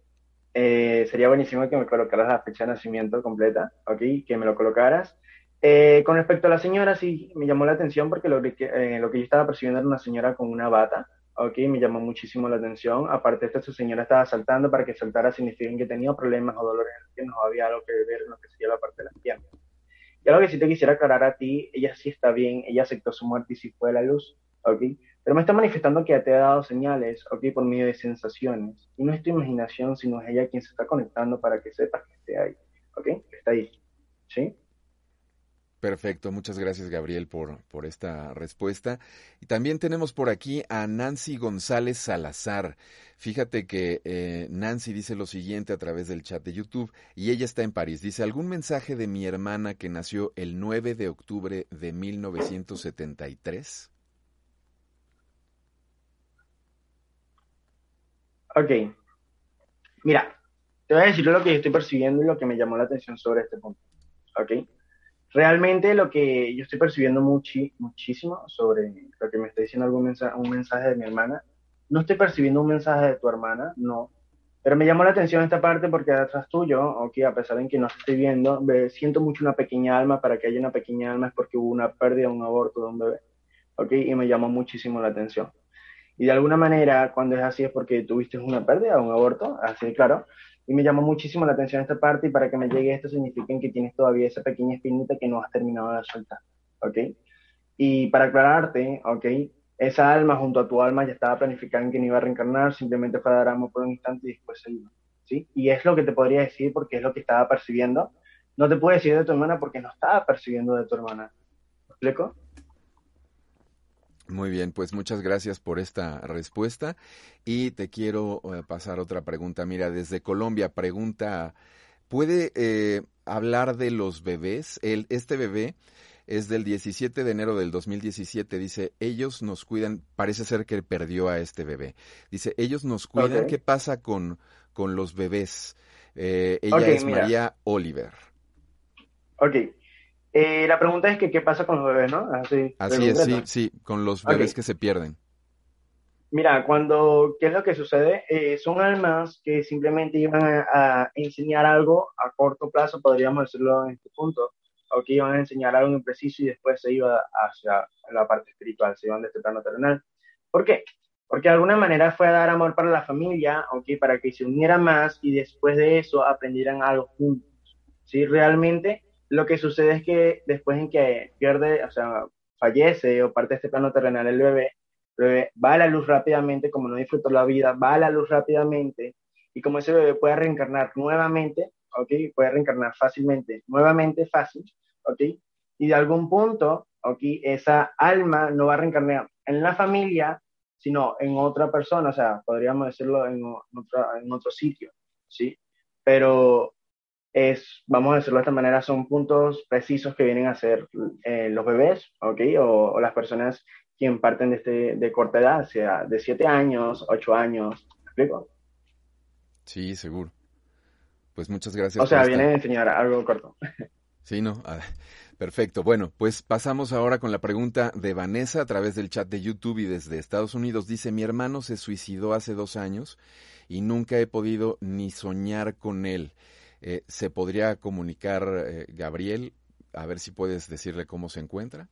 sería buenísimo que me colocaras la fecha de nacimiento completa, ok, que me lo colocaras. Eh, con respecto a la señora, sí, me llamó la atención porque lo que, eh, lo que yo estaba percibiendo era una señora con una bata, ok, me llamó muchísimo la atención. Aparte esto, esa señora estaba saltando, para que saltara significa que tenía problemas o dolores que no había algo que ver en lo que sería la parte de las piernas. Y algo que sí te quisiera aclarar a ti, ella sí está bien, ella aceptó su muerte y sí fue la luz, ok, pero me está manifestando que te ha dado señales, ok, por medio de sensaciones. Y no es tu imaginación, sino es ella quien se está conectando para que sepas que esté ahí, ok, está ahí, ¿sí? Perfecto, muchas gracias Gabriel por, por esta respuesta. Y también tenemos por aquí a Nancy González Salazar. Fíjate que eh, Nancy dice lo siguiente a través del chat de YouTube y ella está en París. Dice, ¿algún mensaje de mi hermana que nació el 9 de octubre de 1973? Ok. Mira, te voy a decir lo que estoy percibiendo y lo que me llamó la atención sobre este punto. Ok realmente lo que yo estoy percibiendo muchísimo sobre lo que me está diciendo algún mensaje, un mensaje de mi hermana, no estoy percibiendo un mensaje de tu hermana, no. Pero me llamó la atención esta parte porque detrás tuyo, ok, a pesar de que no estoy viendo, siento mucho una pequeña alma, para que haya una pequeña alma es porque hubo una pérdida, un aborto de un bebé, ok, y me llamó muchísimo la atención. Y de alguna manera, cuando es así es porque tuviste una pérdida, un aborto, así claro, y me llamó muchísimo la atención esta parte y para que me llegue esto significa que tienes todavía esa pequeña espinita que no has terminado de soltar, ¿ok? Y para aclararte, ¿ok? Esa alma junto a tu alma ya estaba planificando que no iba a reencarnar, simplemente fue a dar amor por un instante y después se iba, ¿sí? Y es lo que te podría decir porque es lo que estaba percibiendo. No te puedo decir de tu hermana porque no estaba percibiendo de tu hermana. ¿Me explico? Muy bien, pues muchas gracias por esta respuesta y te quiero eh, pasar otra pregunta. Mira, desde Colombia pregunta, ¿puede eh, hablar de los bebés? El, este bebé es del 17 de enero del 2017. Dice, ellos nos cuidan, parece ser que perdió a este bebé. Dice, ellos nos cuidan, ¿qué pasa con, con los bebés? Eh, ella es María Oliver. Ok, eh, la pregunta es que qué pasa con los bebés, ¿no? Así, Así es, sí, sí, con los bebés que se pierden. Mira, cuando, ¿qué es lo que sucede? Eh, son almas que simplemente iban a, enseñar algo a corto plazo, podríamos decirlo en este punto, o que iban a enseñar algo impreciso y después se iba hacia la parte espiritual, se iban de este plano terrenal. ¿Por qué? Porque de alguna manera fue a dar amor para la familia, ¿ok? Para que se unieran más y después de eso aprendieran algo juntos ¿sí? Realmente lo que sucede es que después en que pierde, o sea, fallece o parte de este plano terrenal el bebé, el bebé va a la luz rápidamente, como no disfrutó la vida, va a la luz rápidamente y como ese bebé puede reencarnar nuevamente, ¿ok? Puede reencarnar fácilmente, nuevamente fácil, ¿ok? Y de algún punto, ¿ok? Esa alma no va a reencarnar en la familia, sino en otra persona, o sea, podríamos decirlo en, en otro sitio, ¿sí? Pero es, vamos a decirlo de esta manera, son puntos precisos que vienen a ser eh, los bebés, ¿ok? O, las personas quien parten de, este, de corta edad, sea de 7 años, 8 años, ¿me explico? Sí, seguro. Pues muchas gracias. O sea, viene a enseñar algo corto. Sí, no. Ah, perfecto. Bueno, pues pasamos ahora con la pregunta de Vanessa a través del chat de YouTube y desde Estados Unidos. Dice, mi hermano se suicidó hace dos años y nunca he podido ni soñar con él. Eh, ¿Se podría comunicar, eh, Gabriel? A ver si puedes decirle cómo se encuentra.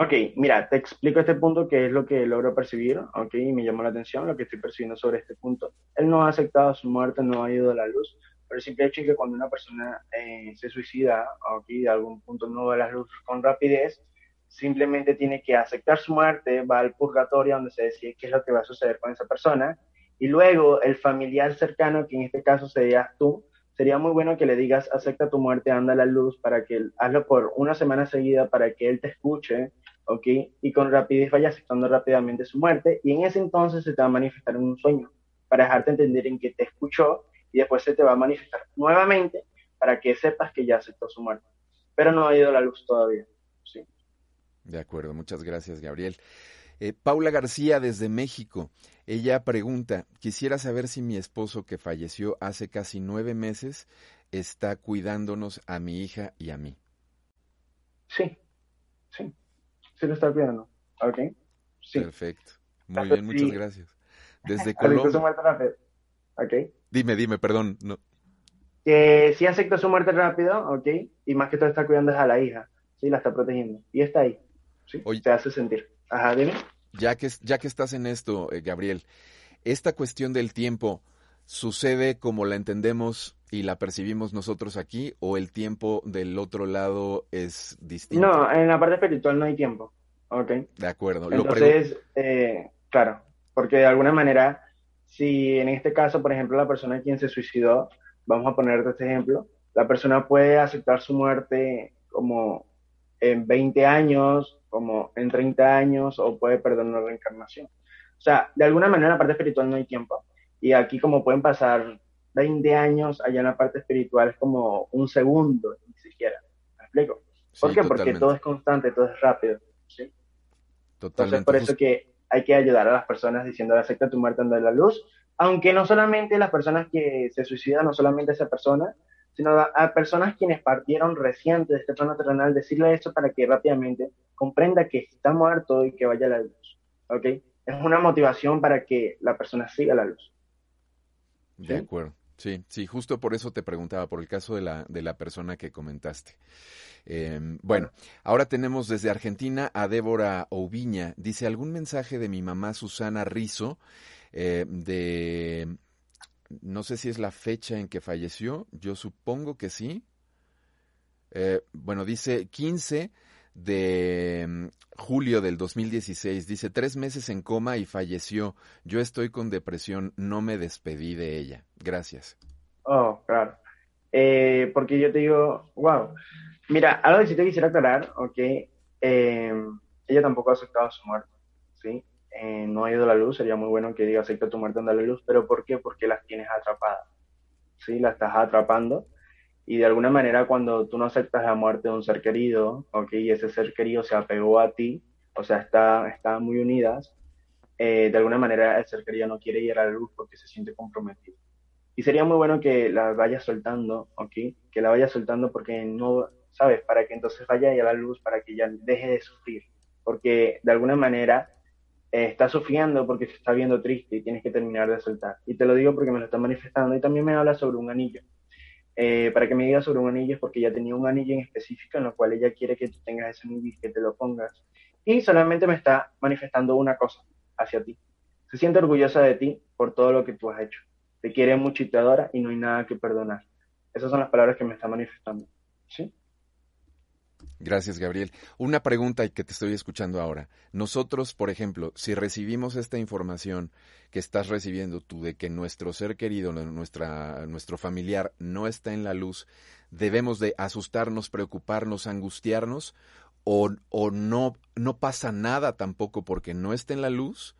Ok, mira, te explico este punto que es lo que logro percibir, ok, y me llamó la atención lo que estoy percibiendo sobre este punto. Él no ha aceptado su muerte, no ha ido a la luz, pero el simple hecho que cuando una persona eh, se suicida, ok, de algún punto no va a la luz con rapidez, simplemente tiene que aceptar su muerte, va al purgatorio donde se decide qué es lo que va a suceder con esa persona, y luego el familiar cercano, que en este caso serías tú, sería muy bueno que le digas, acepta tu muerte, anda a la luz, para que hazlo por una semana seguida, para que él te escuche, ¿ok? Y con rapidez vaya aceptando rápidamente su muerte, y en ese entonces se te va a manifestar en un sueño, para dejarte entender en que te escuchó, y después se te va a manifestar nuevamente, para que sepas que ya aceptó su muerte. Pero no ha ido a la luz todavía, ¿sí? De acuerdo, muchas gracias, Gabriel. Eh, Paula García desde México. Ella pregunta, quisiera saber si mi esposo que falleció hace casi nueve meses está cuidándonos a mi hija y a mí. Sí, sí, sí lo está cuidando. Ok, sí. Perfecto. Muy bien, muchas gracias. Desde [LAUGHS] Colombia. su muerte rápido. Ok. Dime, dime, perdón. No. Que sí acepta su muerte rápido, ok, y más que todo está cuidando a la hija, sí, la está protegiendo. Y está ahí, sí, se hace sentir. Ajá, dime. Ya que, ya que estás en esto, eh, Gabriel, esta cuestión del tiempo sucede como la entendemos y la percibimos nosotros aquí o el tiempo del otro lado es distinto? No, en la parte espiritual no hay tiempo. Ok. De acuerdo. Entonces, eh, claro, porque de alguna manera, si en este caso, por ejemplo, la persona quien se suicidó, vamos a ponerte este ejemplo, la persona puede aceptar su muerte como en 20 años, como en 30 años o puede perder una reencarnación. O sea, de alguna manera en la parte espiritual no hay tiempo. Y aquí como pueden pasar 20 años, allá en la parte espiritual es como un segundo, ni siquiera. ¿Me explico? ¿Por qué? Porque todo es constante, todo es rápido. ¿sí? Totalmente. Entonces por eso que hay que ayudar a las personas diciendo, acepta tu muerte, anda la luz. Aunque no solamente las personas que se suicidan, no solamente esa persona, sino a, personas quienes partieron recientes de este plano terrenal, decirle eso para que rápidamente comprenda que está muerto y que vaya a la luz. ¿Ok? Es una motivación para que la persona siga la luz. De acuerdo. Sí, sí, justo por eso te preguntaba, por el caso de la, de la persona que comentaste. Em, bueno, ahora tenemos desde Argentina a Débora Oviña. Dice, ¿algún mensaje de mi mamá Susana Rizo eh, de no sé si es la fecha en que falleció, yo supongo que sí. Eh, bueno, dice 15 de mm, julio del 2016, dice tres meses en coma y falleció. Yo estoy con depresión, no me despedí de ella. Gracias. Oh, claro. Eh, porque yo te digo, wow. Mira, algo que sí te quisiera aclarar, ok, eh, ella tampoco ha aceptado su muerte, ¿sí? Eh, no ha ido la luz, sería muy bueno que diga acepta tu muerte, anda la luz, pero ¿por qué? Porque las tienes atrapadas, ¿sí? Las estás atrapando y de alguna manera cuando tú no aceptas la muerte de un ser querido, ¿ok? Y ese ser querido se apegó a ti, o sea, está, están muy unidas, eh, de alguna manera el ser querido no quiere ir a la luz porque se siente comprometido. Y sería muy bueno que la vayas soltando, ¿ok? Que la vayas soltando porque no, ¿sabes? Para que entonces vaya a la luz, para que ya deje de sufrir. Porque de alguna manera eh, está sufriendo porque se está viendo triste y tienes que terminar de soltar. Y te lo digo porque me lo está manifestando y también me habla sobre un anillo. Eh, para que me diga sobre un anillo es porque ya tenía un anillo en específico en el cual ella quiere que tú tengas ese anillo y que te lo pongas. Y solamente me está manifestando una cosa hacia ti. Se siente orgullosa de ti por todo lo que tú has hecho. Te quiere mucho y te adora y no hay nada que perdonar. Esas son las palabras que me están manifestando. ¿Sí? Gracias, Gabriel. Una pregunta que te estoy escuchando ahora. Nosotros, por ejemplo, si recibimos esta información que estás recibiendo tú de que nuestro ser querido, nuestra, nuestro familiar no está en la luz, ¿debemos de asustarnos, preocuparnos, angustiarnos? ¿O, o no, no pasa nada tampoco porque no está en la luz?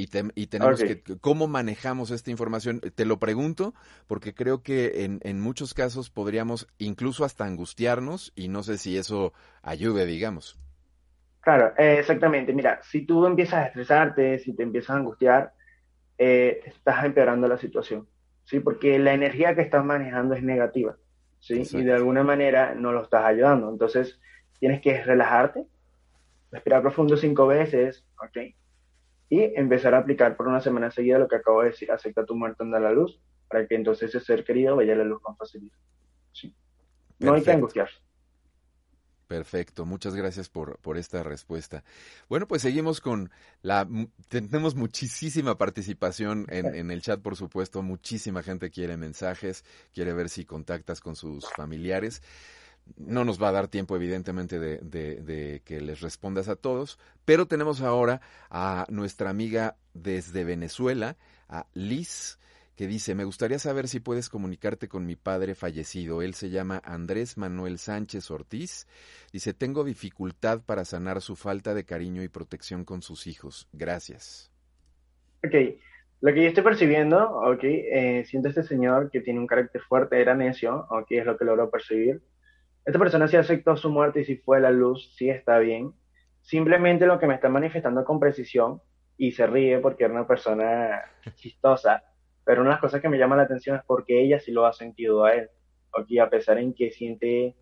Y, tenemos que, ¿cómo manejamos esta información? Te lo pregunto porque creo que en, en, muchos casos podríamos incluso hasta angustiarnos y no sé si eso ayude, digamos. Claro, eh, exactamente. Mira, si tú empiezas a estresarte, si te empiezas a angustiar, eh, estás empeorando la situación, ¿sí? Porque la energía que estás manejando es negativa, ¿sí? Y de alguna manera no lo estás ayudando. Entonces, tienes que relajarte, respirar profundo cinco veces, ¿ok? Y empezar a aplicar por una semana seguida lo que acabo de decir, acepta tu muerte, anda a la luz, para que entonces ese ser querido vaya a la luz con facilidad. Sí. No hay que angustiarse. Perfecto, muchas gracias por, por esta respuesta. Bueno, pues seguimos con la... Tenemos muchísima participación en, en, el chat, por supuesto. Muchísima gente quiere mensajes, quiere ver si contactas con sus familiares. No nos va a dar tiempo, evidentemente, de, que les respondas a todos, pero tenemos ahora a nuestra amiga desde Venezuela, a Liz, que dice, me gustaría saber si puedes comunicarte con mi padre fallecido. Él se llama Andrés Manuel Sánchez Ortiz. Dice, tengo dificultad para sanar su falta de cariño y protección con sus hijos. Gracias. Ok, lo que yo estoy percibiendo, ok, eh, siento este señor que tiene un carácter fuerte, era necio, ok, es lo que logro percibir. Esta persona sí aceptó su muerte y si fue la luz, sí está bien. Simplemente lo que me está manifestando con precisión y se ríe porque era una persona chistosa, pero una de las cosas que me llama la atención es porque ella sí lo ha sentido a él. Aquí, a pesar en que siente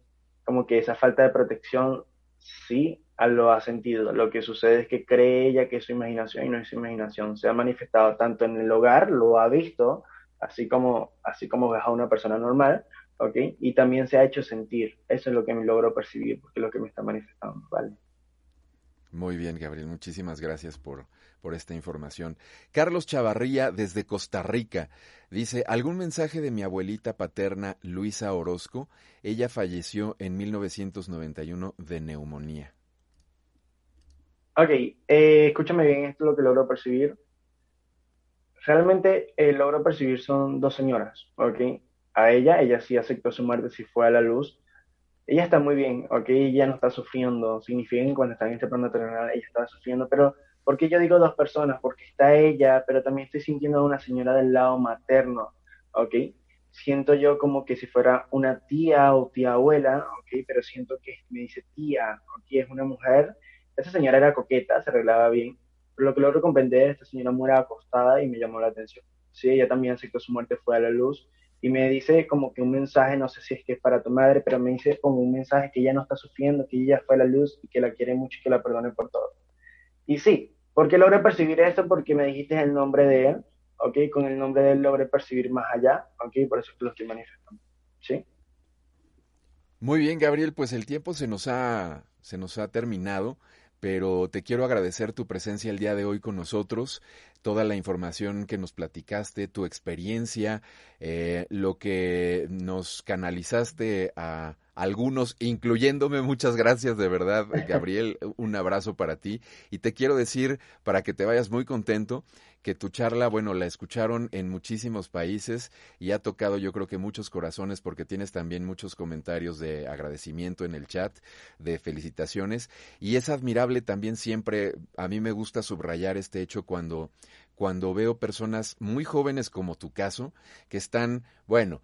como que esa falta de protección, sí lo ha sentido. Lo que sucede es que cree ella que es su imaginación y no es su imaginación. Se ha manifestado tanto en el hogar, lo ha visto, así como, así como ves a una persona normal, ¿ok? Y también se ha hecho sentir. Eso es lo que me logro percibir, porque es lo que me está manifestando, ¿vale? Muy bien, Gabriel, muchísimas gracias por, por esta información. Carlos Chavarría, desde Costa Rica, dice, ¿algún mensaje de mi abuelita paterna, Luisa Orozco? Ella falleció en 1991 de neumonía. Ok, eh, escúchame bien, esto es lo que logro percibir. Realmente eh, logro percibir son dos señoras, ¿ok? A ella, ella sí aceptó su muerte si fue a la luz. Ella está muy bien, ok, ella no está sufriendo, significa que cuando está en este plano terrenal ella estaba sufriendo, pero ¿por qué yo digo dos personas? Porque está ella, pero también estoy sintiendo a una señora del lado materno, ok, siento yo como que si fuera una tía o tía abuela, ok, pero siento que me dice tía, ok, es una mujer, esa señora era coqueta, se arreglaba bien, pero lo que logro comprender, esta señora muere acostada y me llamó la atención. Sí, ella también aceptó su muerte, fue a la luz, y me dice como que un mensaje, no sé si es que es para tu madre, pero me dice como un mensaje que ella no está sufriendo, que ella fue la luz y que la quiere mucho y que la perdone por todo. Y sí, ¿por qué logré percibir esto? Porque me dijiste el nombre de él, ¿ok? Con el nombre de él logré percibir más allá, ¿ok? Por eso es que lo estoy manifestando, ¿sí? Muy bien, Gabriel, pues el tiempo se nos ha, se nos ha terminado pero te quiero agradecer tu presencia el día de hoy con nosotros, toda la información que nos platicaste, tu experiencia, eh, lo que nos canalizaste a algunos, incluyéndome. Muchas gracias de verdad, Gabriel. Un abrazo para ti. Y te quiero decir, para que te vayas muy contento, que tu charla, bueno, la escucharon en muchísimos países y ha tocado yo creo que muchos corazones porque tienes también muchos comentarios de agradecimiento en el chat, de felicitaciones y es admirable también siempre, a mí me gusta subrayar este hecho cuando cuando veo personas muy jóvenes como tu caso que están, bueno,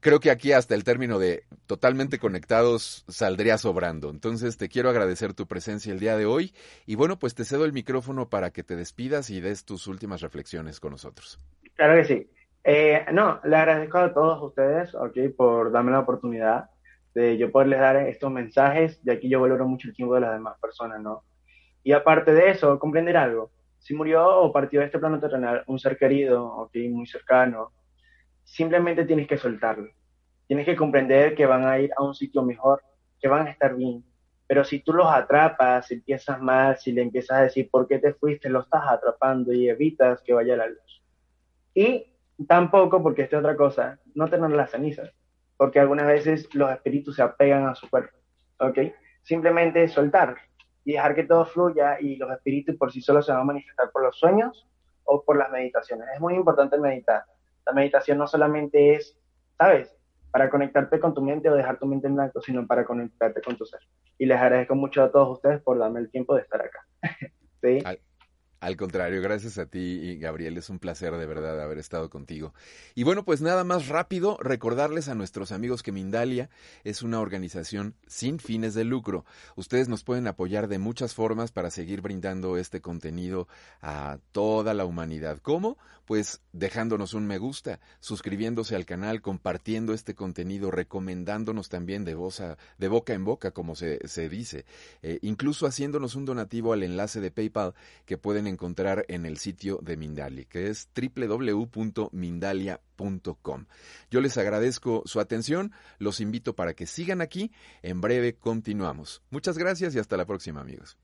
creo que aquí hasta el término de totalmente conectados saldría sobrando. Entonces te quiero agradecer tu presencia el día de hoy y bueno, pues te cedo el micrófono para que te despidas y des tus últimas reflexiones con nosotros. Claro que sí. Eh, no, le agradezco a todos ustedes, ok, por darme la oportunidad de yo poderles dar estos mensajes. De aquí yo valoro mucho el tiempo de las demás personas, ¿no? Y aparte de eso, comprender algo. Si murió o partió de este plano terrenal un ser querido, ok, muy cercano, simplemente tienes que soltarlo. Tienes que comprender que van a ir a un sitio mejor, que van a estar bien. Pero si tú los atrapas, si empiezas mal, si le empiezas a decir por qué te fuiste, lo estás atrapando y evitas que vaya la luz. Y tampoco, porque esta otra cosa, no tener las cenizas. porque algunas veces los espíritus se apegan a su cuerpo, ¿ok? Simplemente soltar y dejar que todo fluya y los espíritus por sí solos se van a manifestar por los sueños o por las meditaciones. Es muy importante meditar. La meditación no solamente es, ¿sabes? Para conectarte con tu mente o dejar tu mente en blanco, sino para conectarte con tu ser. Y les agradezco mucho a todos ustedes por darme el tiempo de estar acá. [LAUGHS] ¿Sí? Contrario, gracias a ti, Gabriel. Es un placer de verdad haber estado contigo. Y bueno, pues nada más rápido, recordarles a nuestros amigos que Mindalia es una organización sin fines de lucro. Ustedes nos pueden apoyar de muchas formas para seguir brindando este contenido a toda la humanidad. ¿Cómo? Pues dejándonos un me gusta, suscribiéndose al canal, compartiendo este contenido, recomendándonos también de, voz de boca en boca, como se, dice, eh, incluso haciéndonos un donativo al enlace de PayPal que pueden encontrar en el sitio de Mindalia, que es www.mindalia.com. Yo les agradezco su atención, los invito para que sigan aquí, en breve continuamos. Muchas gracias y hasta la próxima amigos.